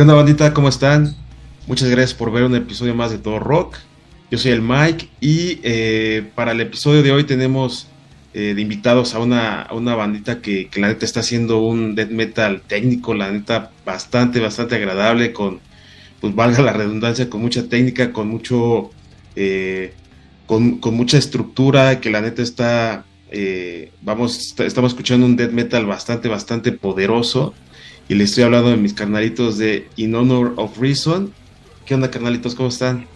¿Qué onda, bandita? ¿Cómo están? Muchas gracias por ver un episodio más de Todo Rock. Yo soy el Mike y eh, para el episodio de hoy tenemos eh, de invitados a una, una bandita que, la neta está haciendo un death metal técnico, la neta bastante, bastante agradable, con, pues valga la redundancia, con mucha técnica, con mucho, eh, con, con, mucha estructura, que la neta está, eh, vamos, estamos escuchando un death metal bastante, bastante poderoso. Y le estoy hablando de mis carnalitos de In Honor of Reason. ¿Qué onda, carnalitos? ¿Cómo están?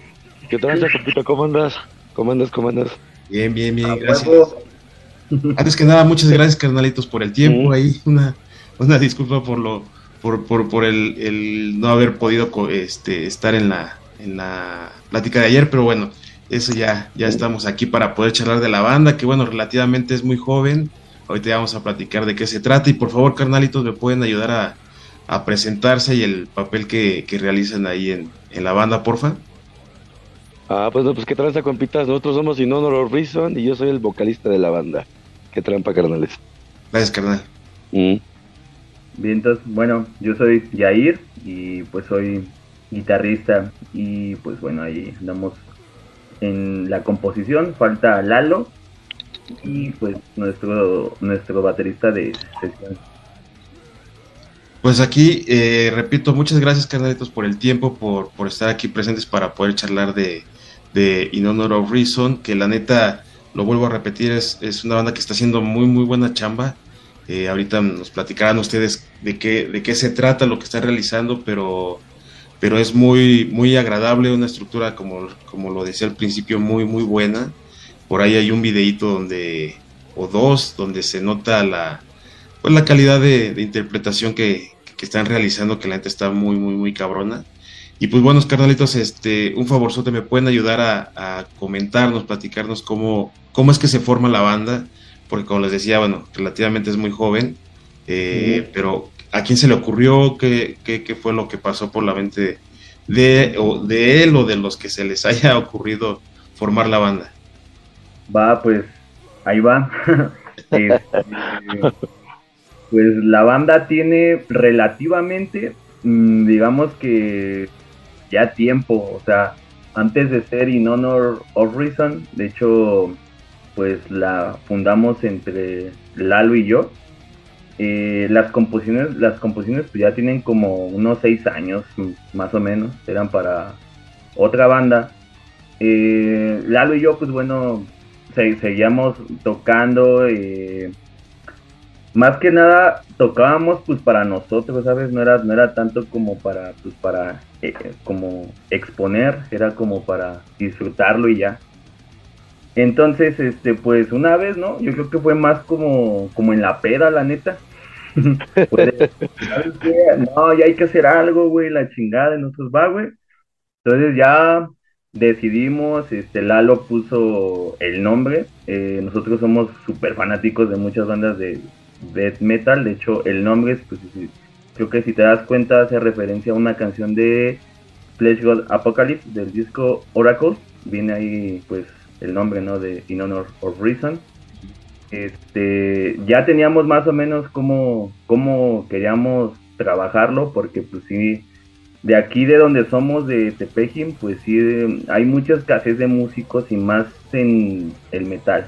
¿Qué tal, Jacopito? ¿Cómo andas? ¿Cómo andas? ¿Cómo andas? Bien, bien, bien, gracias. Antes que nada, muchas gracias, carnalitos, por el tiempo. Ahí una, una disculpa por lo, por, por, por el, el, no haber podido este, estar en la, en la plática de ayer, pero bueno, eso ya, ya estamos aquí para poder charlar de la banda, que bueno, relativamente es muy joven. Ahorita ya vamos a platicar de qué se trata. Y por favor, carnalitos, me pueden ayudar a, a presentarse y el papel que, que realizan ahí en, en, la banda, porfa. Ah, pues no, pues qué tranza, compitas. Nosotros somos In Honor of Reason y yo soy el vocalista de la banda. Qué trampa, carnales. Gracias, carnal. Mm. Bien, entonces, bueno, yo soy Yair y pues soy guitarrista y pues bueno, ahí andamos en la composición. Falta Lalo y pues nuestro, nuestro baterista de sesión. Pues aquí, eh, repito, muchas gracias, carnalitos, por el tiempo, por, por estar aquí presentes para poder charlar de, de In Honor of Reason, que la neta, lo vuelvo a repetir, es, es una banda que está haciendo muy, muy buena chamba. Eh, ahorita nos platicarán ustedes de qué, de qué se trata lo que están realizando, pero, pero es muy, muy agradable, una estructura, como, como lo decía al principio, muy, muy buena. Por ahí hay un videíto donde, o dos, donde se nota la, pues la calidad de interpretación que, que, están realizando, que la gente está muy, muy, muy cabrona. Y pues buenos carnalitos, este, un favorzote, me pueden ayudar a, a comentarnos, platicarnos cómo, cómo es que se forma la banda, porque como les decía, bueno, relativamente es muy joven, eh, pero ¿a quién se le ocurrió? ¿Qué, ¿Qué, qué, fue lo que pasó por la mente de, o de él o de los que se les haya ocurrido formar la banda? Va, pues, ahí va. este, pues la banda tiene relativamente, mmm, digamos que ya tiempo, o sea, antes de ser In Honor of Reason, de hecho, pues la fundamos entre Lalo y yo. Eh, las composiciones, las composiciones pues ya tienen como unos seis años, más o menos, eran para otra banda. Eh, Lalo y yo, pues bueno, se, seguíamos tocando. Eh, más que nada tocábamos pues para nosotros, ¿sabes? No era, no era tanto como para, pues para, eh, como exponer, era como para disfrutarlo y ya. Entonces, este, pues una vez, ¿no? Yo creo que fue más como, como en la peda, la neta. pues, ¿sabes qué? No, ya hay que hacer algo, güey, la chingada, y nosotros va, güey. Entonces ya decidimos, este, Lalo puso el nombre. Eh, nosotros somos súper fanáticos de muchas bandas de death metal. De hecho, el nombre, pues, creo que si te das cuenta, hace referencia a una canción de Flesh God Apocalypse del disco Oracle. Viene ahí, pues, el nombre, ¿no? De In Honor of Reason. Este, ya teníamos más o menos cómo, cómo queríamos trabajarlo, porque pues sí, de aquí de donde somos, de Tepejim, pues sí, hay mucha escasez de músicos y más en el metal.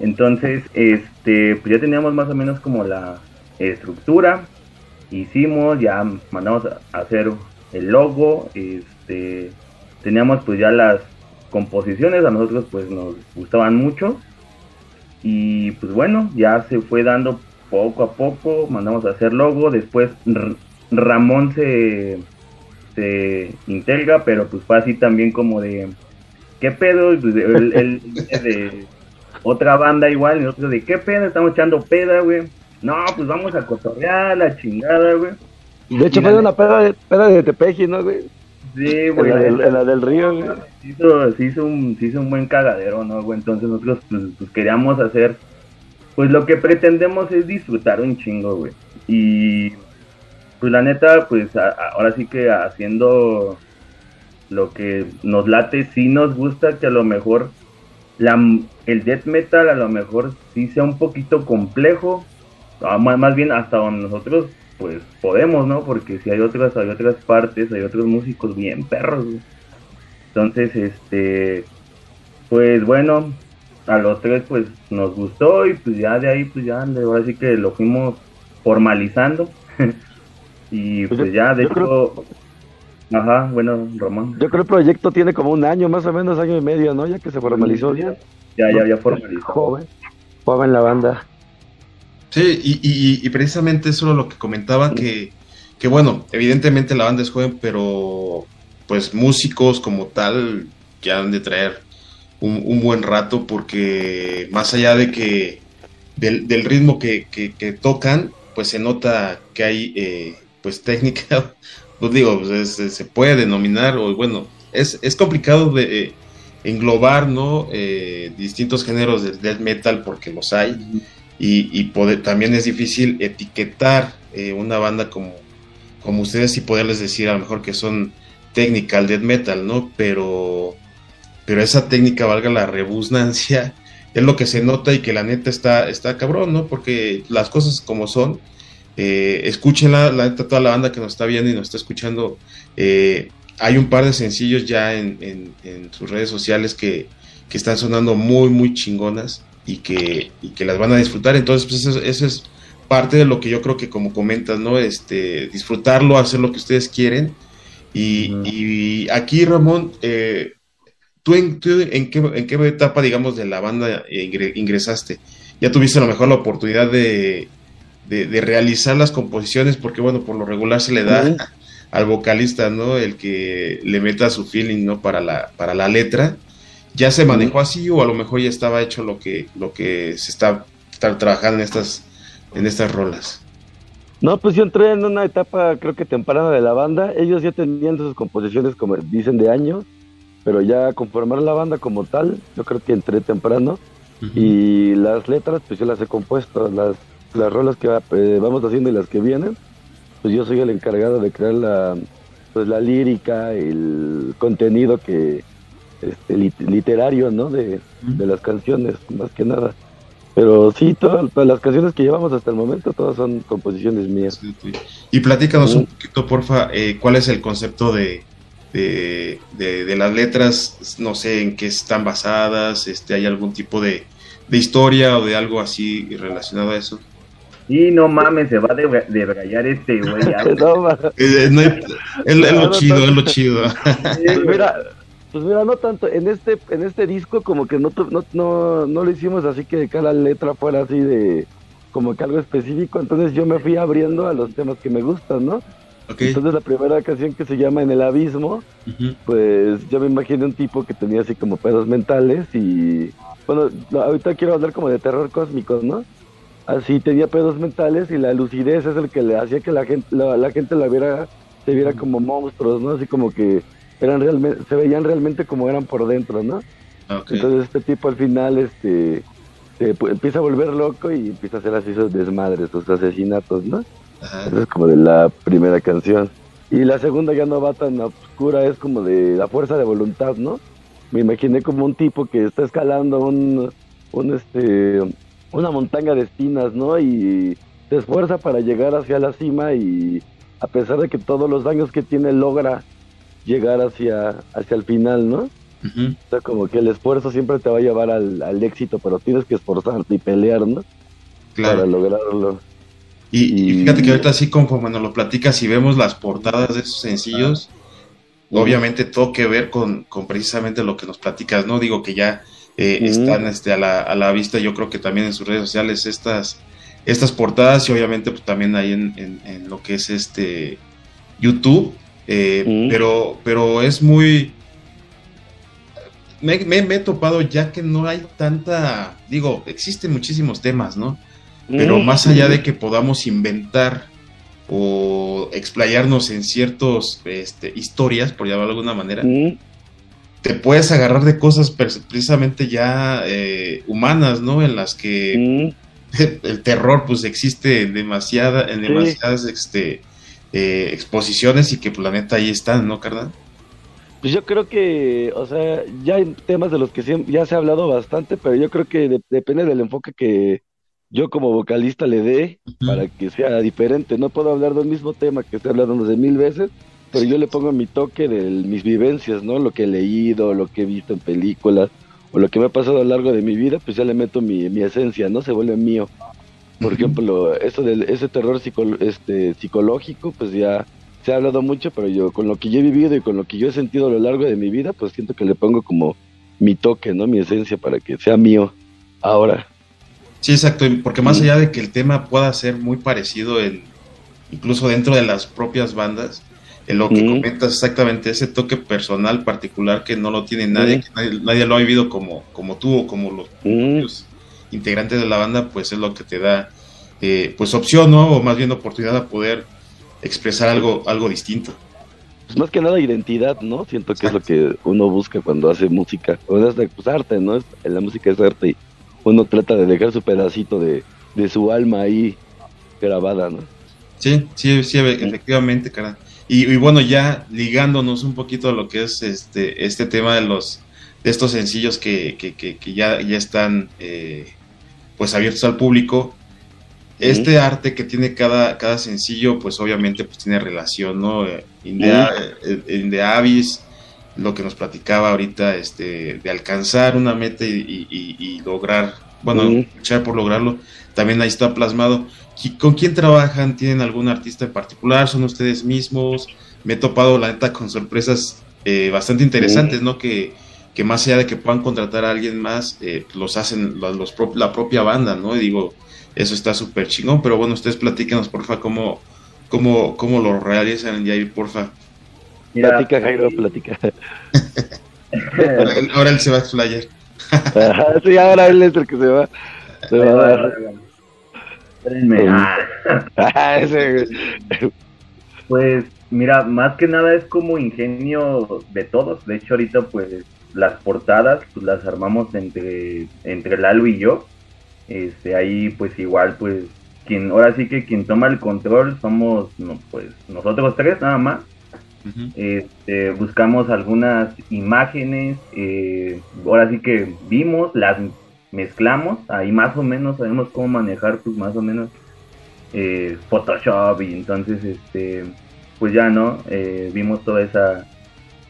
Entonces, este, pues ya teníamos más o menos como la estructura, hicimos, ya mandamos a hacer el logo, este, teníamos pues ya las composiciones, a nosotros pues nos gustaban mucho y pues bueno, ya se fue dando poco a poco, mandamos a hacer logo, después R Ramón se, se integra, pero pues fue así también como de, ¿qué pedo? Pues él, él de otra banda igual, y nosotros de, ¿qué pedo? Estamos echando peda, güey. No, pues vamos a cotorrear la chingada, güey. De hecho, fue una peda de, peda de Tepeji, ¿no, güey? Sí, güey. En la, del, en la del río, güey. Se hizo, se, hizo un, se hizo un buen cagadero, ¿no, güey? Entonces nosotros pues, pues, queríamos hacer, pues lo que pretendemos es disfrutar un chingo, güey. Y pues la neta, pues a, ahora sí que haciendo lo que nos late, sí nos gusta que a lo mejor la, el death metal a lo mejor sí sea un poquito complejo, más, más bien hasta donde nosotros pues podemos, ¿no? Porque si hay otras, hay otras partes, hay otros músicos bien perros, Entonces, este, pues bueno, a los tres pues nos gustó y pues ya de ahí pues ya ahora sí que lo fuimos formalizando y pues, pues ya de hecho ajá bueno Román. Yo creo que el proyecto tiene como un año más o menos año y medio no ya que se formalizó ya. ya ya, ya formalizó. joven joven la banda. Sí y, y, precisamente eso era lo que comentaba que que bueno evidentemente la banda es joven pero pues músicos como tal que han de traer un, buen rato porque más allá de que del, ritmo que, tocan, pues se nota que hay eh, pues técnica, pues digo, pues se puede denominar, o bueno, es, es complicado de eh, englobar, ¿no? Eh, distintos géneros del death metal porque los hay y, y también es difícil etiquetar una banda como, como ustedes y poderles decir a lo mejor que son technical death metal, ¿no? Pero pero esa técnica, valga la rebusnancia, es lo que se nota y que la neta está, está cabrón, ¿no? Porque las cosas como son, eh, escúchenla, la toda la banda que nos está viendo y nos está escuchando, eh, hay un par de sencillos ya en, sus redes sociales que, están sonando muy, muy chingonas y que, que las van a disfrutar. Entonces, pues eso, es parte de lo que yo creo que como comentas, ¿no? Este, disfrutarlo, hacer lo que ustedes quieren. Y, y aquí, Ramón, eh, ¿Tú, en, qué, etapa, digamos, de la banda ingresaste? ¿Ya tuviste a lo mejor la oportunidad de, realizar las composiciones? Porque, bueno, por lo regular se le da al vocalista, ¿no? El que le meta su feeling, ¿no? Para la, para la letra. ¿Ya se manejó así o a lo mejor ya estaba hecho lo que, lo que se está, trabajando en estas, en estas rolas? No, pues yo entré en una etapa, creo que temprana de la banda. Ellos ya tenían sus composiciones, como dicen, de años pero ya conformar la banda como tal, yo creo que entré temprano y las letras pues yo las he compuesto, las, las rolas que eh, vamos haciendo y las que vienen, pues yo soy el encargado de crear la, pues la lírica, el contenido que este, literario, ¿no? De, las canciones, más que nada. Pero sí, todas, las canciones que llevamos hasta el momento, todas son composiciones mías. Y platícanos un poquito, porfa, eh, ¿cuál es el concepto de, de, de, las letras, no sé en qué están basadas, este, hay algún tipo de, historia o de algo así relacionado a eso. Sí, no mames, se va a debrayar este güey. Eh, es, lo chido, es lo chido. pues mira, pues mira, no tanto, en este, en este disco como que no, no, no, no lo hicimos así que cada letra fuera así de como que algo específico, entonces yo me fui abriendo a los temas que me gustan, ¿no? Entonces la primera canción que se llama En el Abismo, pues yo me imaginé un tipo que tenía así como pedos mentales y bueno, ahorita quiero hablar como de terror cósmico, ¿no? Así tenía pedos mentales y la lucidez es el que le hacía que la gente la, gente la viera se viera como monstruos, ¿no? Así como que eran realmente se veían realmente como eran por dentro, ¿no? Entonces este tipo al final este se, empieza a volver loco y empieza a hacer así esos desmadres, esos asesinatos, ¿no? Esa es como de la primera canción. Y la segunda ya no va tan oscura, es como de la fuerza de voluntad, ¿no? Me imaginé como un tipo que está escalando un, un este, una montaña de espinas, ¿no? Y se esfuerza para llegar hacia la cima y a pesar de que todos los daños que tiene logra llegar hacia, hacia el final, ¿no? O sea, como que el esfuerzo siempre te va a llevar al, al éxito, pero tienes que esforzarte y pelear, ¿no? Claro. Para lograrlo. Y, fíjate que ahorita así conforme nos lo platicas y vemos las portadas de esos sencillos, obviamente todo que ver con, precisamente lo que nos platicas, ¿no? Digo que ya eh, están este, a, la, a la vista, yo creo que también en sus redes sociales estas, estas portadas y obviamente pues, también ahí en, lo que es este YouTube, eh, pero, pero es muy... Me, me, he topado ya que no hay tanta, digo, existen muchísimos temas, ¿no? Pero más allá de que podamos inventar o explayarnos en ciertas este, historias, por llamarlo de alguna manera, te puedes agarrar de cosas precisamente ya eh, humanas, ¿no? En las que el terror pues existe demasiada, en demasiadas este, eh, exposiciones y que pues la neta ahí están, ¿no, carnal? Pues yo creo que, o sea, ya hay temas de los que ya se ha hablado bastante, pero yo creo que depende del enfoque que, yo como vocalista le dé para que sea diferente. No puedo hablar del mismo tema que estoy hablando de mil veces, pero yo le pongo mi toque de mis vivencias, ¿no? Lo que he leído, lo que he visto en películas, o lo que me ha pasado a lo largo de mi vida, pues ya le meto mi, esencia, ¿no? Se vuelve mío. Por ejemplo, eso del, ese terror este, psicológico, pues ya se ha hablado mucho, pero yo con lo que yo he vivido y con lo que yo he sentido a lo largo de mi vida, pues siento que le pongo como mi toque, ¿no? Mi esencia para que sea mío ahora. Sí, exacto, porque más allá de que el tema pueda ser muy parecido en, incluso dentro de las propias bandas, en lo que comentas exactamente, ese toque personal particular que no lo tiene nadie, que nadie, lo ha vivido como, como tú o como los, integrantes de la banda, pues es lo que te da eh, pues opción, ¿no? O más bien oportunidad a poder expresar algo, algo distinto. Pues más que nada identidad, ¿no? Siento que es lo que uno busca cuando hace música. O es pues, arte, ¿no? La música es arte y uno trata de dejar su pedacito de, su alma ahí grabada, ¿no? Sí, sí, sí, efectivamente, cara. Y, bueno, ya ligándonos un poquito a lo que es este, este tema de los de estos sencillos que, que, que, ya, ya están eh, pues abiertos al público, este arte que tiene cada, cada sencillo, pues obviamente pues tiene relación, ¿no? Eh, in the, Abyss, lo que nos platicaba ahorita, este, de alcanzar una meta y, lograr, bueno, luchar por lograrlo, también ahí está plasmado. ¿Con quién trabajan? ¿Tienen algún artista en particular? ¿Son ustedes mismos? Me he topado, la neta, con sorpresas eh, bastante interesantes, ¿no? Que, que más allá de que puedan contratar a alguien más, eh, los hacen los, la propia banda, ¿no? Y digo, eso está súper chingón, pero bueno, ustedes platíquenos, porfa, cómo, cómo, cómo lo realizan y ahí, porfa. Mira, platica, Jairo, platica. ahora, él se va a explayar. Sí, ahora él es el que se va. Se va a dar. Ah. pues mira, más que nada es como ingenio de todos. De hecho, ahorita pues las portadas pues, las armamos entre, entre Lalo y yo. Este, ahí pues igual pues quien ahora sí que quien toma el control somos no, pues nosotros tres nada más. Este, buscamos algunas imágenes, eh, ahora sí que vimos, las mezclamos, ahí más o menos sabemos cómo manejar pues más o menos eh, Photoshop y entonces este pues ya no eh, vimos toda esa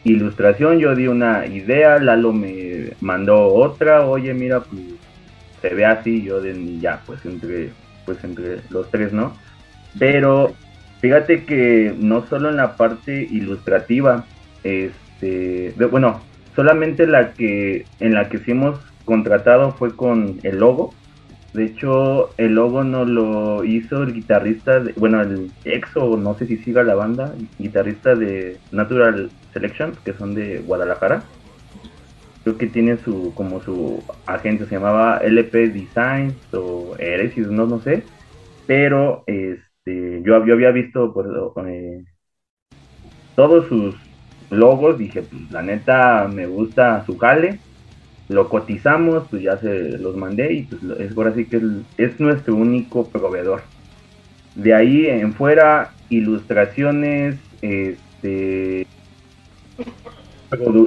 ilustración, yo di una idea, Lalo me mandó otra, oye mira pues se ve así, yo ya, pues entre, pues entre los tres, ¿no? Pero fíjate que no solo en la parte ilustrativa, este, bueno, solamente la que en la que sí hemos contratado fue con el logo. De hecho, el logo no lo hizo el guitarrista, bueno, el exo, no sé si siga la banda, guitarrista de Natural Selection, que son de Guadalajara creo que tiene su como su agencia se llamaba LP Designs o Eresis no no sé pero este yo, había visto pues, todos sus logos dije pues la neta me gusta su jale lo cotizamos pues ya se los mandé y pues es ahora sí que es nuestro único proveedor de ahí en fuera ilustraciones este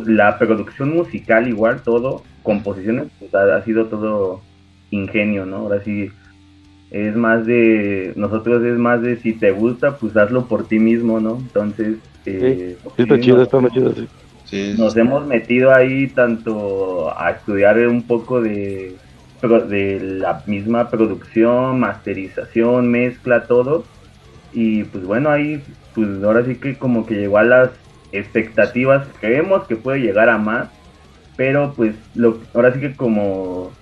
la producción musical igual, todo, composiciones, pues, ha, sido todo ingenio, ¿no? Ahora sí, es más de, nosotros es más de si te gusta, pues hazlo por ti mismo, ¿no? Entonces, eh, está chido, está muy chido, sí. Nos hemos metido ahí tanto a estudiar un poco de, de la misma producción, masterización, mezcla, todo. Y pues bueno, ahí, pues ahora sí que como que llegó a las expectativas, creemos que puede llegar a más, pero pues lo, ahora sí que como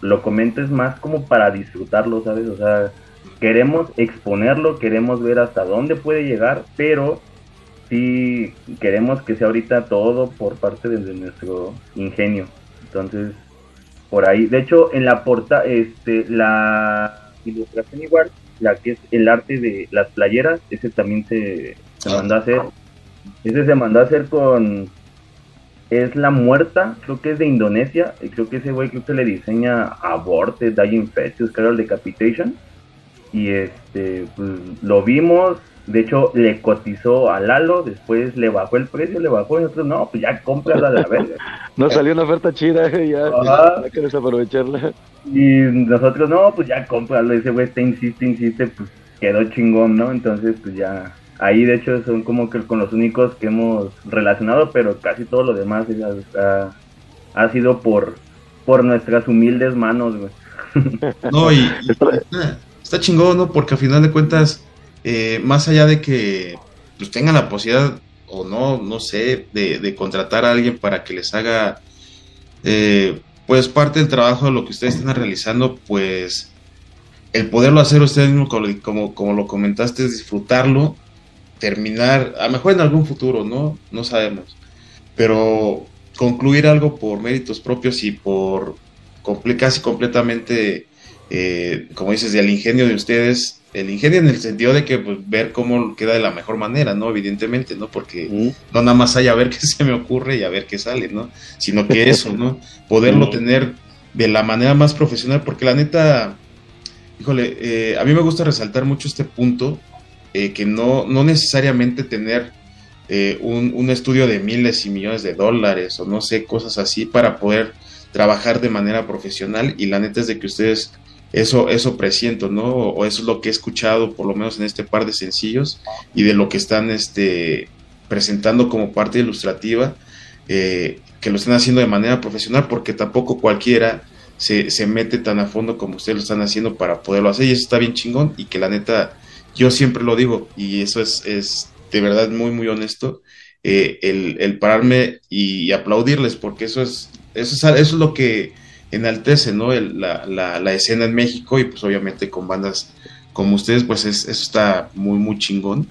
lo comento es más como para disfrutarlo, ¿sabes? O sea, queremos exponerlo, queremos ver hasta dónde puede llegar, pero sí queremos que sea ahorita todo por parte de, nuestro ingenio. Entonces, por ahí, de hecho, en la porta, este, la ilustración igual, la que es el arte de las playeras, ese también se, se mandó a hacer ese se mandó a hacer con. Es La Muerta, creo que es de Indonesia. Y creo que ese güey creo que le diseña Aborted, Dying Fetus, creo el Decapitation. Y este, pues lo vimos, de hecho, le cotizó a Lalo, después le bajó el precio, le bajó y nosotros, no, pues ya cómprala a la verga. no salió una oferta chida, ya, hay que desaprovecharla. Y nosotros, no, pues ya cómpralo, ese güey está insiste, insiste, pues quedó chingón, ¿no? Entonces, pues ya, ahí de hecho son como que con los únicos que hemos relacionado, pero casi todo lo demás ha, ha sido por, por nuestras humildes manos, güey. No, y, está chingón, ¿no? Porque a final de cuentas eh, más allá de que pues, tengan la posibilidad o no, no sé, de, contratar a alguien para que les haga, eh, pues parte del trabajo de lo que ustedes están realizando, pues el poderlo hacer ustedes mismos, como, como, lo comentaste, es disfrutarlo, terminar, a lo mejor en algún futuro, ¿no? No sabemos. Pero concluir algo por méritos propios y por casi completamente, eh, como dices, del ingenio de ustedes, el ingenio en el sentido de que pues, ver cómo queda de la mejor manera, ¿no? Evidentemente, ¿no? Porque no nada más hay a ver qué se me ocurre y a ver qué sale, ¿no? Sino que eso, ¿no? Poderlo tener de la manera más profesional, porque la neta, híjole, eh, a mí me gusta resaltar mucho este punto, eh, que no, no necesariamente tener eh, un, un estudio de miles y millones de dólares o no sé, cosas así para poder trabajar de manera profesional y la neta es de que ustedes eso, eso presiento, ¿no? O eso es lo que he escuchado, por lo menos en este par de sencillos, y de lo que están este, presentando como parte ilustrativa, eh, que lo están haciendo de manera profesional, porque tampoco cualquiera se, se, mete tan a fondo como ustedes lo están haciendo para poderlo hacer, y eso está bien chingón, y que la neta, yo siempre lo digo, y eso es, es de verdad muy, muy honesto, eh, el, el, pararme y, aplaudirles, porque eso es, eso es, eso es lo que enaltece ¿no? la, la, escena en México y pues obviamente con bandas como ustedes, pues eso está muy, muy chingón.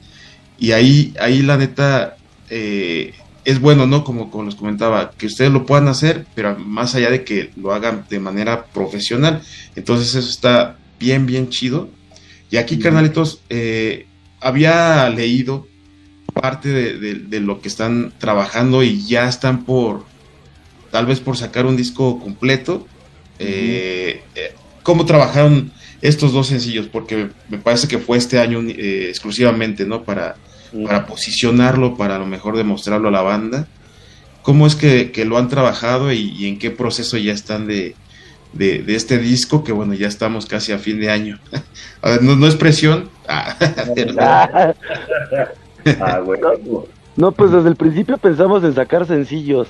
Y ahí, ahí la neta, eh, es bueno, ¿no? Como, como les comentaba, que ustedes lo puedan hacer, pero más allá de que lo hagan de manera profesional. Entonces eso está bien, bien chido. Y aquí, carnalitos, eh, había leído parte de, lo que están trabajando y ya están por, tal vez por sacar un disco completo. Eh, eh, ¿Cómo trabajaron estos dos sencillos? Porque me parece que fue este año eh, exclusivamente, ¿no? Para, para posicionarlo, para a lo mejor demostrarlo a la banda. ¿Cómo es que, lo han trabajado y, en qué proceso ya están de, de, este disco? Que bueno, ya estamos casi a fin de año. a ver, no, es presión. Ah, ah, no, pues desde el principio pensamos en sacar sencillos.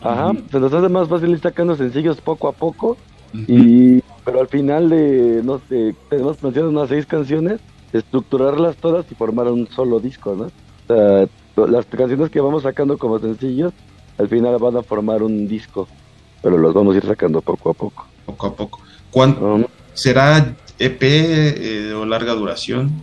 Ajá, se nos hace más fácil ir sacando sencillos poco a poco. y Pero al final de, no sé, tenemos planteado unas seis canciones, estructurarlas todas y formar un solo disco, ¿no? O sea, las canciones que vamos sacando como sencillos, al final van a formar un disco, pero los vamos a ir sacando poco a poco. Poco a poco. ¿Cuánto será EP eh, o larga duración?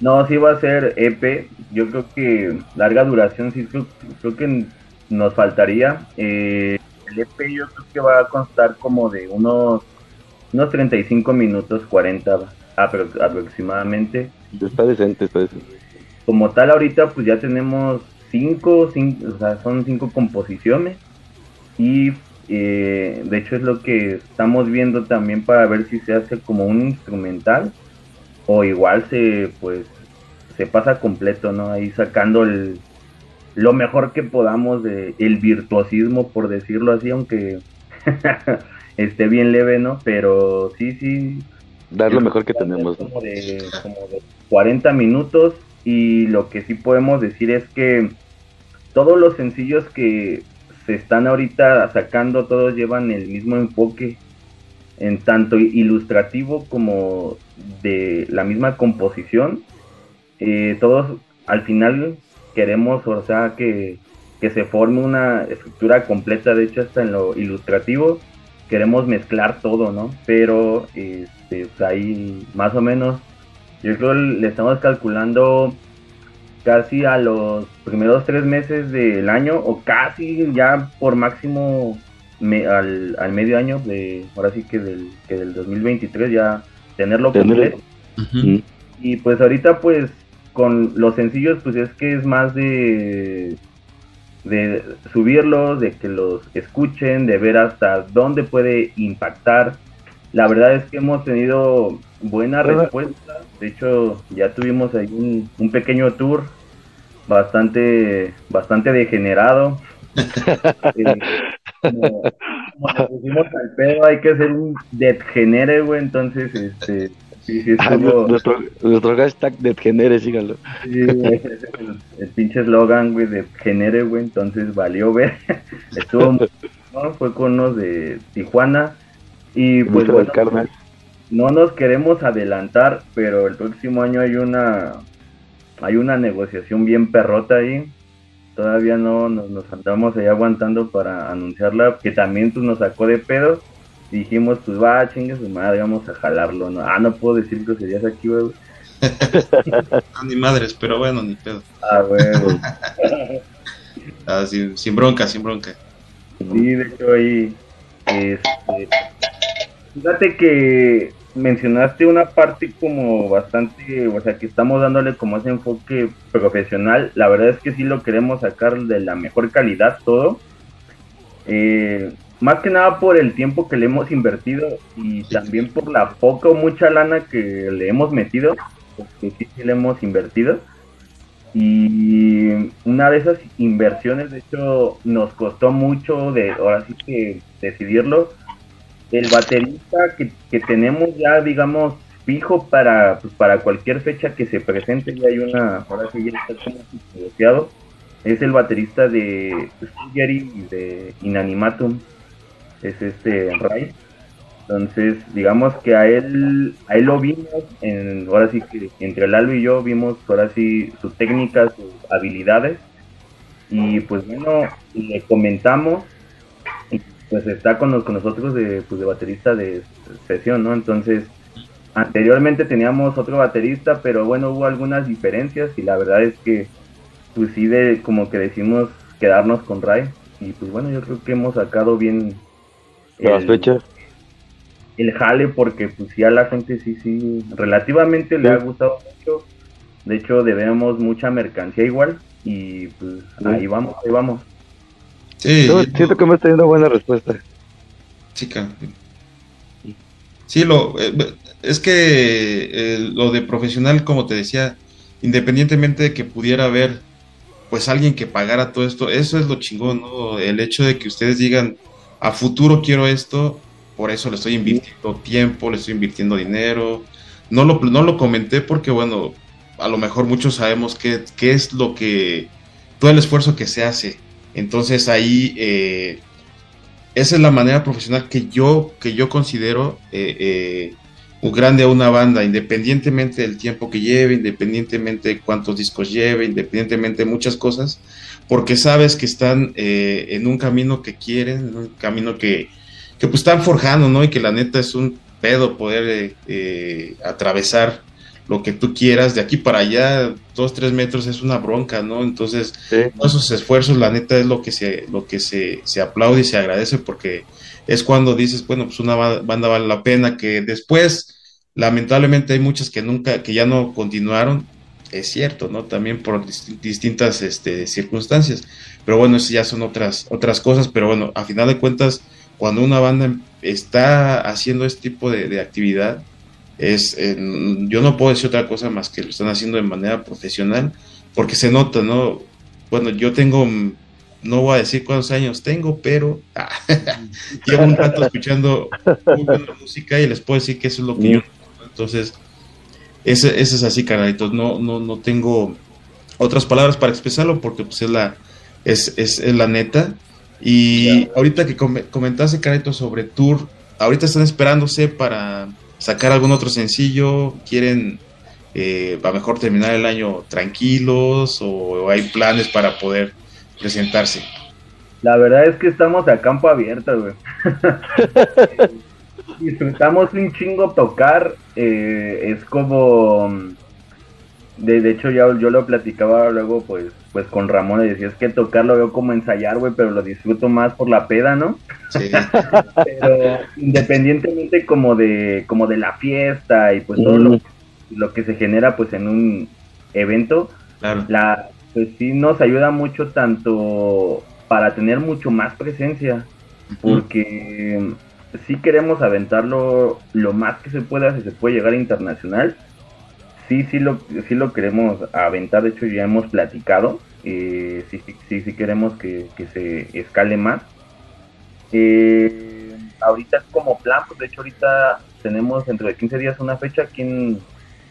No, sí va a ser EP. Yo creo que larga duración, sí creo, creo que nos faltaría. Eh, el EP yo creo que va a constar como de unos, unos 35 minutos, 40 aproximadamente. Está decente, está decente. Como tal, ahorita pues ya tenemos cinco, cinco o sea, son cinco composiciones. Y eh, de hecho es lo que estamos viendo también para ver si se hace como un instrumental o igual se pues se pasa completo, ¿no? Ahí sacando el, lo mejor que podamos de el virtuosismo, por decirlo así, aunque esté bien leve, ¿no? Pero sí, sí. Dar lo mejor que tenemos. Como de, como de 40 minutos y lo que sí podemos decir es que todos los sencillos que se están ahorita sacando, todos llevan el mismo enfoque en tanto ilustrativo como de la misma composición. Eh, todos al final queremos, o sea, que, se forme una estructura completa, de hecho hasta en lo ilustrativo, queremos mezclar todo, ¿no? Pero este, pues, ahí más o menos, yo creo le estamos calculando casi a los primeros tres meses del año o casi ya por máximo al, al, medio año de ahora sí que del, que del 2023 ya tenerlo completo. Y pues ahorita pues con los sencillos, pues es que es más de, de subirlos, de que los escuchen, de ver hasta dónde puede impactar. La verdad es que hemos tenido buena respuesta. De hecho, ya tuvimos ahí un, pequeño tour bastante, bastante degenerado. Eh, como, nos pusimos al pedo, hay que hacer un degenere, güey. Entonces, este, Sí, sí, ah, nuestro, nuestro, hashtag de genere, síganlo. Sí, el, pinche eslogan, güey, de genere, güey, entonces valió ver. Estuvo, ¿no? fue con unos de Tijuana. Y pues bueno, no nos queremos adelantar, pero el próximo año hay una hay una negociación bien perrota ahí. Todavía no nos, nos andamos ahí aguantando para anunciarla, que también pues, nos sacó de pedo dijimos, pues va, chingue su madre, vamos a jalarlo. ¿no? Ah, no puedo decir serías aquí, güey. no, ni madres, pero bueno, ni pedo. Ah, güey. ah, sin, sin, bronca, sin bronca. Sí, de hecho ahí, este, fíjate que mencionaste una parte como bastante, o sea, que estamos dándole como ese enfoque profesional. La verdad es que sí lo queremos sacar de la mejor calidad todo. Eh, más que nada por el tiempo que le hemos invertido y también por la poca o mucha lana que le hemos metido, porque sí, sí le hemos invertido. Y una de esas inversiones, de hecho, nos costó mucho, de ahora sí que decidirlo. El baterista que, que tenemos ya, digamos, fijo para, pues, para cualquier fecha que se presente, ya hay una, ahora sí ya está como negociado, es el baterista de y de Inanimatum es este Ray. Entonces, digamos que a él, a él lo vimos, en, ahora sí que entre Lalo y yo vimos ahora sí su técnica, sus habilidades. Y pues bueno, le comentamos, pues está con, con nosotros de, pues de baterista de sesión, ¿no? Entonces, anteriormente teníamos otro baterista, pero bueno, hubo algunas diferencias y la verdad es que, pues sí, de, como que decimos quedarnos con Ray. Y pues bueno, yo creo que hemos sacado bien, las fechas. El jale, porque pues ya la gente sí, sí, relativamente le ha gustado mucho. De hecho, debemos mucha mercancía igual y pues ahí vamos, ahí vamos. Sí, siento que hemos tenido buena respuesta. Chica. Sí, lo, eh, es que eh, lo de profesional, como te decía, independientemente de que pudiera haber pues alguien que pagara todo esto, eso es lo chingón, ¿no? El hecho de que ustedes digan, a futuro quiero esto, por eso le estoy invirtiendo tiempo, le estoy invirtiendo dinero. No lo, no lo comenté porque, bueno, a lo mejor muchos sabemos qué, qué es lo que, todo el esfuerzo que se hace. Entonces ahí, eh, esa es la manera profesional que yo, que yo considero eh, eh, grande a una banda, independientemente del tiempo que lleve, independientemente de cuántos discos lleve, independientemente de muchas cosas porque sabes que están eh, en un camino que quieren, en un camino que, que pues están forjando, ¿no? Y que la neta es un pedo poder eh, atravesar lo que tú quieras, de aquí para allá, dos, tres metros es una bronca, ¿no? Entonces, todos esos esfuerzos, la neta, es lo que se, lo que se, se aplaude y se agradece porque es cuando dices, bueno, pues una banda vale la pena, que después, lamentablemente hay muchas que nunca, que ya no continuaron, es cierto, ¿no? También por distintas este, circunstancias. Pero bueno, eso ya son otras, otras cosas. Pero bueno, a final de cuentas, cuando una banda está haciendo este tipo de, actividad, es, yo no puedo decir otra cosa más que lo están haciendo de manera profesional, porque se nota, ¿no? Bueno, yo tengo, no voy a decir cuántos años tengo, pero ah, llevo un rato escuchando música y les puedo decir que eso es lo que yo... Entonces, ese, es así, carnalitos. No, no, no tengo otras palabras para expresarlo porque pues, es, la, es, es, la neta. Y ahorita que comentaste, Carito, sobre Tour, ahorita están esperándose para sacar algún otro sencillo. ¿Quieren eh, a mejor terminar el año tranquilos o, hay planes para poder presentarse? La verdad es que estamos a campo abierto, güey. disfrutamos un chingo tocar. Eh, es como. De, de, hecho, ya yo lo platicaba luego, pues, pues con Ramón, y decía, es que tocar lo veo como ensayar, güey, pero lo disfruto más por la peda, ¿no? Sí. pero independientemente como de, como de la fiesta y pues todo lo, lo, que se genera pues en un evento, la, pues sí nos ayuda mucho tanto para tener mucho más presencia, porque sí queremos aventarlo lo más que se pueda, si se puede llegar a internacional. Sí, sí lo, sí lo queremos aventar, de hecho ya hemos platicado. Eh, sí, sí, sí, queremos que, se escale más. Eh, ahorita es como plan, pues de hecho ahorita tenemos dentro de 15 días una fecha aquí en,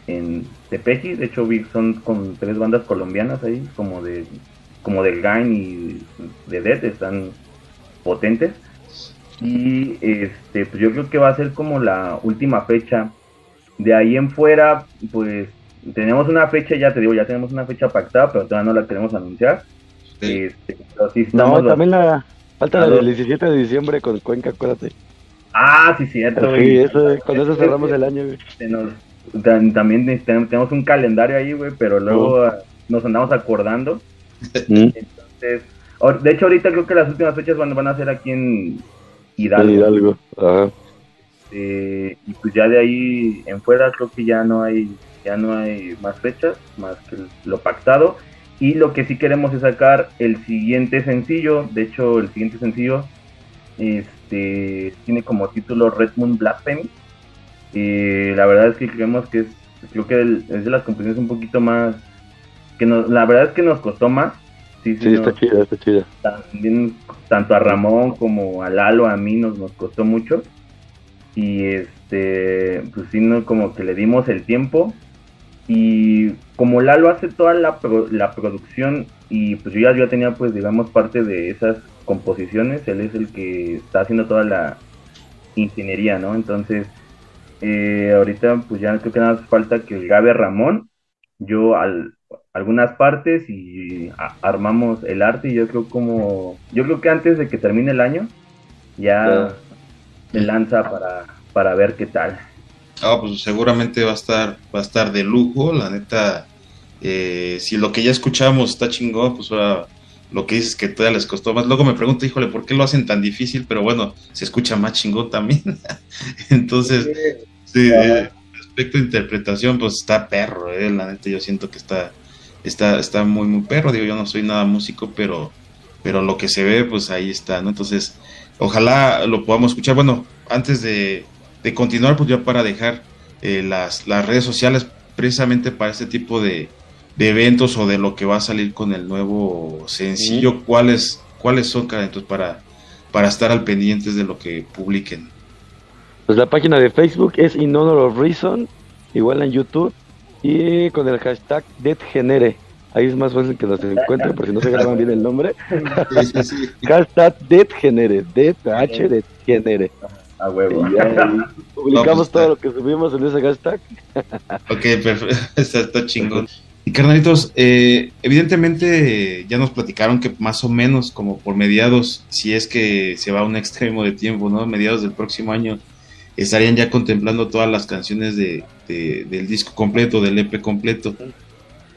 en Tepeji, de hecho son con tres bandas colombianas ahí, como de como del Gain y de Dead, están potentes. Y este, pues yo creo que va a ser como la última fecha. De ahí en fuera, pues tenemos una fecha, ya te digo, ya tenemos una fecha pactada, pero todavía no la queremos anunciar. Este, no, también la, falta la del 17 de diciembre con Cuenca, acuérdate. Ah, sí, cierto. Sí, eso, con eso cerramos el año, también tenemos un calendario ahí, güey, pero luego ah, nos andamos acordando. Entonces, de hecho, ahorita creo que las últimas fechas van, van a ser aquí en Hidalgo. Hidalgo. Ajá. Eh, y pues ya de ahí en fuera creo que ya no hay ya no hay más fechas más que lo pactado y lo que sí queremos es sacar el siguiente sencillo de hecho el siguiente sencillo este tiene como título Red Moon Blasphemy eh, la verdad es que creemos que es creo que es de las composiciones un poquito más que nos, la verdad es que nos costó más Sí, sí, está chida, está chida. También, tanto a Ramón como a Lalo, a mí nos, nos costó mucho. Y este, pues sí, no, como que le dimos el tiempo. Y como Lalo hace toda la, la producción, y pues yo ya, yo tenía, pues, digamos, parte de esas composiciones, él es el que está haciendo toda la ingeniería, ¿no? Entonces, eh, ahorita, pues ya creo que nada más falta que Gabe Ramón, yo al, algunas partes y armamos el arte y yo creo como yo creo que antes de que termine el año ya me lanza para, para ver qué tal. Ah, pues seguramente va a estar va a estar de lujo, la neta eh, si lo que ya escuchamos está chingón, pues ahora lo que dices que todavía les costó más. Luego me pregunto, híjole, ¿por qué lo hacen tan difícil? Pero bueno, se escucha más chingón también. Entonces, sí, respecto a interpretación, pues está perro, eh, la neta yo siento que está está, está muy, muy perro. Digo, yo no soy nada músico, pero, pero lo que se ve, pues ahí está, ¿no? Entonces, ojalá lo podamos escuchar. Bueno, antes de, continuar, pues ya para dejar eh, las, las redes sociales precisamente para este tipo de, eventos o de lo que va a salir con el nuevo sencillo, ¿cuáles, ¿cuáles son, entonces para, para estar al pendientes de lo que publiquen? Pues la página de Facebook es In Honor of Reason, igual en YouTube y con el hashtag DeadGenere. Ahí es más fácil que nos encuentren, por si no se graban bien el nombre. hashtag DeadGenere, H DeadGenere. A huevo. publicamos todo lo que subimos en ese hashtag. ok, perfecto. Está, chingón. Y carnalitos, eh, evidentemente ya nos platicaron que más o menos como por mediados, si es que se va a un extremo de tiempo, ¿no? Mediados del próximo año, estarían ya contemplando todas las canciones de, del disco completo, del EP completo.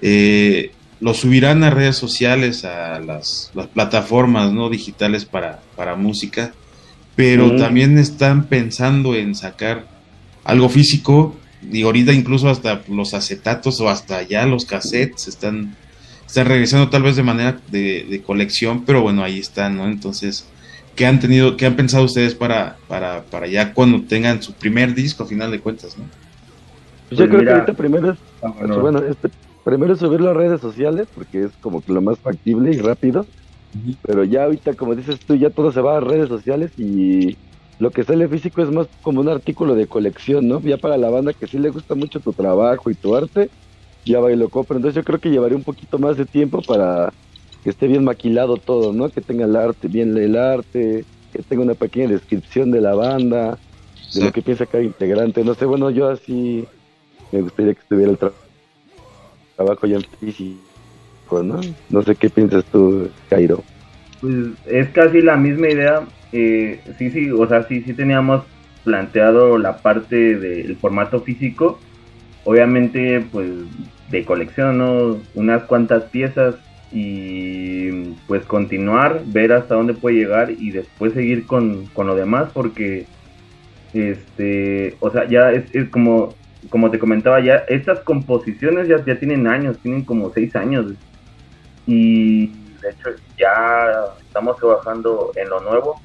Eh, lo subirán a redes sociales, a las, plataformas ¿no? digitales para, para música, pero también están pensando en sacar algo físico, y ahorita incluso hasta los acetatos o hasta ya los cassettes están, están regresando tal vez de manera de, de colección, pero bueno, ahí están, ¿no? Entonces, ¿Qué han tenido, qué han pensado ustedes para, para, para ya cuando tengan su primer disco, a final de cuentas, no? Pues yo pues creo que ahorita primero es, ah, bueno, este, primero subirlo a redes sociales, porque es como que lo más factible y rápido. Pero ya ahorita, como dices tú, ya todo se va a redes sociales y lo que sale físico es más como un artículo de colección, ¿no? Ya para la banda que sí le gusta mucho tu trabajo y tu arte, ya va y lo compra. Entonces yo creo que llevaría un poquito más de tiempo para que esté bien maquilado todo, ¿no? Que tenga el arte, bien el arte, que tenga una pequeña descripción de la banda, de lo que piensa cada integrante. No sé, bueno, yo así me gustaría que estuviera el trabajo ya en físico, ¿no? No sé qué piensas tú, Cairo. Pues es casi la misma idea. Eh, sí, sí, o sea, sí, sí teníamos planteado la parte del formato físico. Obviamente, pues de colección, ¿no? Unas cuantas piezas y pues continuar, ver hasta dónde puede llegar y después seguir con, lo demás porque este, o sea, ya es, como como te comentaba ya, estas composiciones ya, ya tienen años, tienen como seis años. Y de hecho ya estamos trabajando en lo nuevo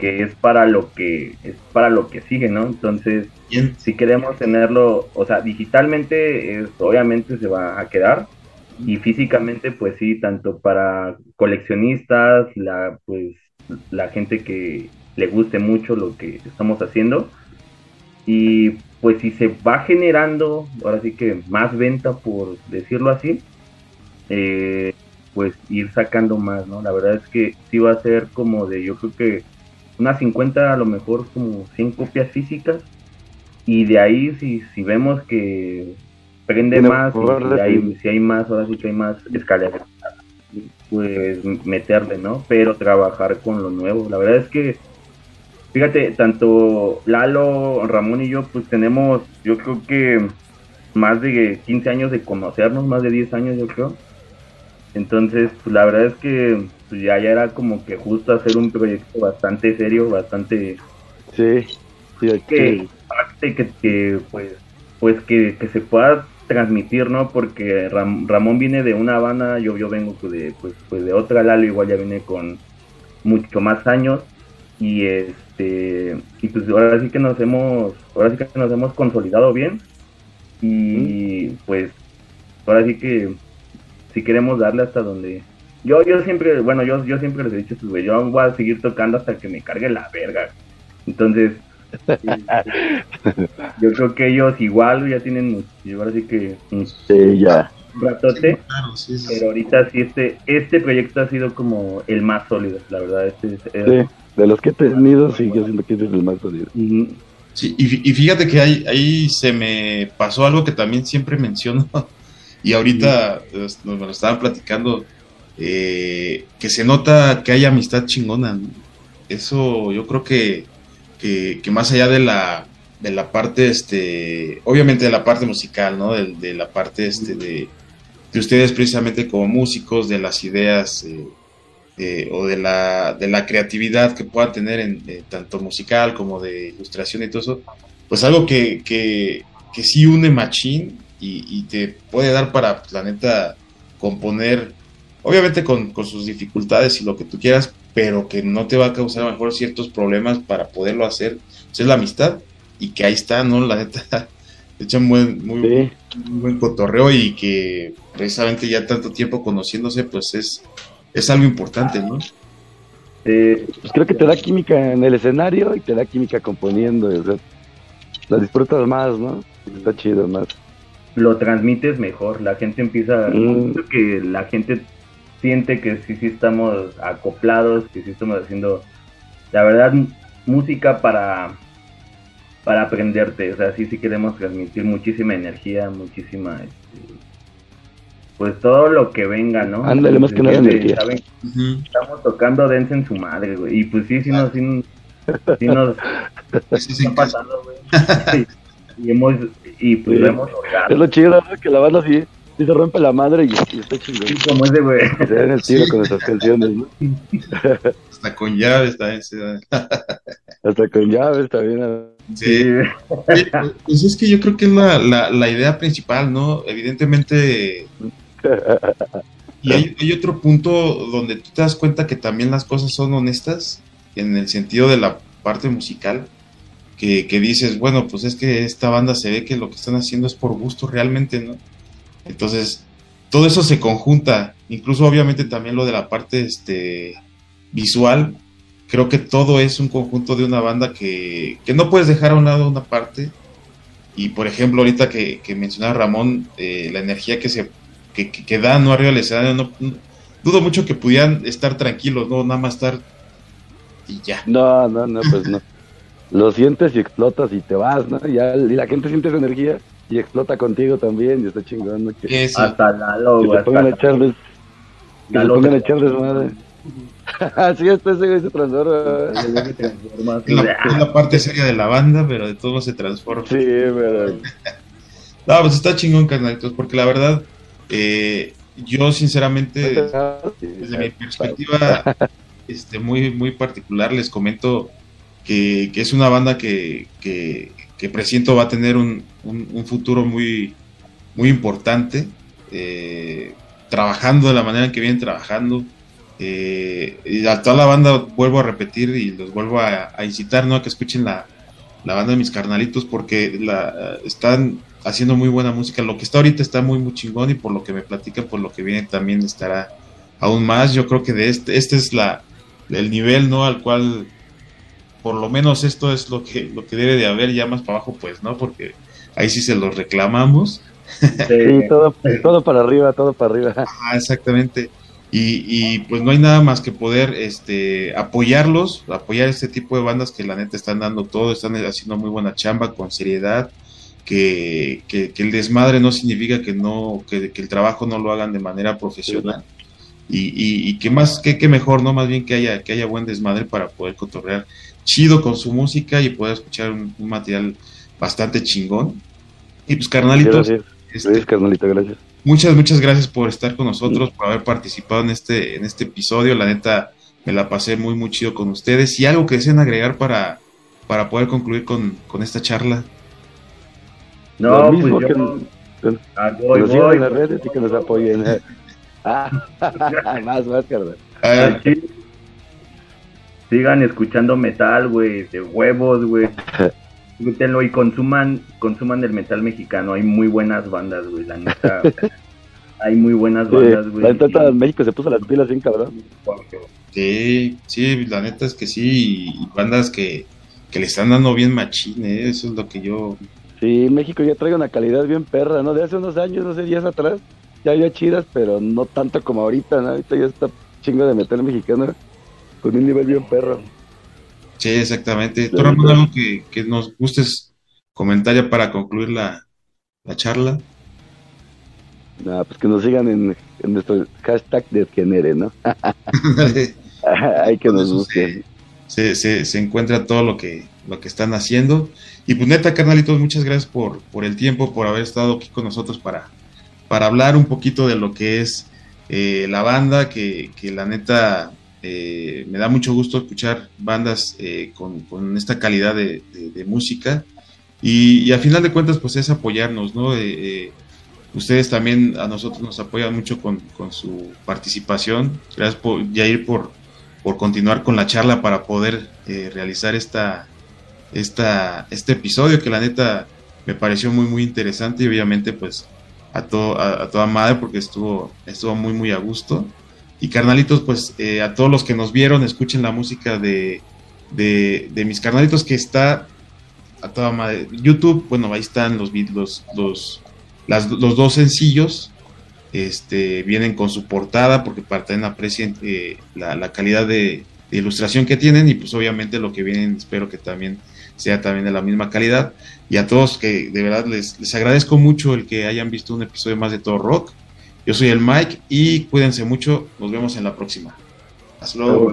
que es para lo que es para lo que sigue, ¿no? Entonces, si queremos tenerlo, o sea, digitalmente obviamente se va a quedar. Y físicamente pues sí, tanto para coleccionistas, la pues la gente que le guste mucho lo que estamos haciendo. Y pues si se va generando, ahora sí que más venta por decirlo así, eh, pues ir sacando más, ¿no? La verdad es que sí va a ser como de, yo creo que unas 50, a lo mejor como 100 copias físicas. Y de ahí, si, si vemos que prende más, y si hay, más, ahora sí que hay más escaleras, pues meterle, ¿no? Pero trabajar con lo nuevo. La verdad es que, fíjate, tanto Lalo, Ramón y yo, pues tenemos, yo creo que más de 15 años de conocernos, más de 10 años, yo creo. Entonces, pues la verdad es que pues, ya, ya era como que justo hacer un proyecto bastante serio, bastante... Sí, sí que, que, pues, pues que, se pueda transmitir, ¿no? Porque Ramón viene de una banda, yo, yo vengo pues, de, pues, pues de otra, Lalo igual ya viene con mucho más años y este y pues ahora sí que nos hemos ahora sí que nos hemos consolidado bien y pues ahora sí que si queremos darle hasta donde yo yo siempre bueno yo yo siempre les he dicho pues, yo voy a seguir tocando hasta que me cargue la verga. Entonces yo creo que ellos igual ya tienen yo ahora sí que sí, ya. un ratote pero ahorita sí este este proyecto ha sido como el más sólido la verdad este, sí, de los que he tenido sí yo siento que es el más sólido Sí, y, y, fíjate que ahí, ahí se me pasó algo que también siempre menciono y ahorita nos, lo estaban platicando, eh, que se nota que hay amistad chingona. Eso yo creo que, que, más allá de la, de la parte, este, obviamente de la parte musical, ¿no? De, la parte este, de, de, ustedes precisamente como músicos, de las ideas eh, eh, o de la, de la creatividad que puedan tener en tanto musical como de ilustración y todo eso, pues algo que, que, que sí une Machín y, te puede dar para, la neta, componer, obviamente con, sus dificultades y lo que tú quieras, pero que no te va a causar a lo mejor ciertos problemas para poderlo hacer. es la amistad y que ahí está, ¿no? La neta, echan buen, muy, buen cotorreo y que precisamente ya tanto tiempo conociéndose, pues es, es algo importante, ¿no? Eh, pues creo que te da química en el escenario y te da química componiendo, o sea, la disfrutas más, ¿no? Está chido más lo transmites mejor, la gente empieza, mm. que la gente siente que sí, sí estamos acoplados, que sí estamos haciendo, la verdad, música para, para aprenderte, o sea, sí, sí queremos transmitir muchísima energía, muchísima, pues todo lo que venga, ¿no? Ándale, más que nada energía. Estamos tocando Dance en su madre, güey, y pues sí, sí nos, sí, sí nos, sí, pasando, güey. y hemos y pues lo hemos logrado. Es lo chido, que la banda así se rompe la madre y, está chingón. Sí, como ese güey. Se dan el tiro con esas canciones, ¿no? Hasta con llaves también se Hasta con llaves también. Sí. Pues es que yo creo que es la, la, la idea principal, ¿no? Evidentemente. Y hay, otro punto donde tú te das cuenta que también las cosas son honestas, en el sentido de la parte musical que, dices, bueno, pues es que esta banda se ve que lo que están haciendo es por gusto realmente, ¿no? Entonces, todo eso se conjunta, incluso obviamente también lo de la parte este, visual, creo que todo es un conjunto de una banda que, no puedes dejar a un lado una parte. Y por ejemplo, ahorita que, que mencionaba Ramón, eh, la energía que se que, que, da no arriba del escenario, no, dudo mucho que pudieran estar tranquilos, no nada más estar y ya. No, no, no, pues no lo sientes y explotas y te vas, ¿no? Y, ya, y la gente siente esa energía y explota contigo también y está chingando. Que, hasta Lalo, Que se pongan a echarles, que se pongan a echarles madre. Así está ese güey se transforma. es la parte seria de la banda, pero de todo se transforma. Sí, pero... no, pues está chingón, carnalitos, porque la verdad, eh, yo sinceramente, desde mi perspectiva este, muy, muy particular, les comento que, es una banda que, que, presiento va a tener un, un, futuro muy, muy importante, eh, trabajando de la manera en que vienen trabajando, Eh, y a toda la banda vuelvo a repetir y los vuelvo a, incitar, ¿no? A que escuchen la, la, banda de mis carnalitos porque la, están haciendo muy buena música. Lo que está ahorita está muy, muy chingón y por lo que me platican, por lo que viene también estará aún más. Yo creo que de este, este es la, el nivel, ¿no? Al cual, por lo menos esto es lo que, lo que debe de haber ya más para abajo, pues, ¿no? Porque ahí sí se los reclamamos. Sí, todo, todo para arriba, todo para arriba. Ah, exactamente. Y, pues no hay nada más que poder este, apoyarlos, apoyar este tipo de bandas que la neta están dando todo, están haciendo muy buena chamba con seriedad, que, el desmadre no significa que no que, el trabajo no lo hagan de manera profesional. Y, y, que más, que, que mejor, ¿no? Más bien que haya, que haya buen desmadre para poder cotorrear chido con su música y poder escuchar un, material bastante chingón. Y pues carnalitos. Gracias, este, carnalito, gracias Muchas, muchas gracias por estar con nosotros, por haber participado en este, en este episodio. La neta, me la pasé muy, muy chido con ustedes. ¿Y algo que deseen agregar para, para poder concluir con, esta charla? No, pues yo... Que, ah, voy, voy, en las redes y que nos apoyen. ah, más, más, ah. Sigan escuchando metal, güey, de huevos, güey. y consuman, consuman el metal mexicano. Hay muy buenas bandas, güey, la neta. hay muy buenas bandas, güey. la neta, en México se puso las pilas bien cabrón. Sí, sí, la neta es que sí. Y bandas que, le están dando bien machín, ¿eh? eso es lo que yo. Sí, México ya trae una calidad bien perra, ¿no? De hace unos años, no sé, días atrás, ya había chidas, pero no tanto como ahorita, ¿no? Ahorita ya está chingo de metal mexicano con un nivel bien perro. Sí, exactamente. ¿Tú, Ramón, algo que, que, nos gustes comentario para concluir la, charla? No, pues que nos sigan en, nuestro hashtag de genere, ¿no? Hay que nos busquen. Se, se, se, encuentra todo lo que, lo que están haciendo. Y pues neta, carnalitos, muchas gracias por, por el tiempo, por haber estado aquí con nosotros para, para hablar un poquito de lo que es eh, la banda, que, que la neta eh, me da mucho gusto escuchar bandas eh, con, esta calidad de, música y, a final de cuentas pues es apoyarnos, ¿no? Eh, ustedes también a nosotros nos apoyan mucho con, su participación. Gracias por, Jair por, por continuar con la charla para poder realizar esta, esta, este episodio que la neta me pareció muy muy interesante y obviamente pues a, todo, a, toda madre porque estuvo, estuvo muy muy a gusto. Y carnalitos, pues eh, a todos los que nos vieron, escuchen la música de, de, mis carnalitos que está a toda madre. YouTube, bueno, ahí están los, los, los, los dos sencillos. Este, vienen con su portada porque para también aprecien eh, la, calidad de, ilustración que tienen y pues obviamente lo que vienen espero que también sea también de la misma calidad y a todos que de verdad les, les agradezco mucho el que hayan visto un episodio más de Todo Rock yo soy el Mike y cuídense mucho. Nos vemos en la próxima. Hasta luego.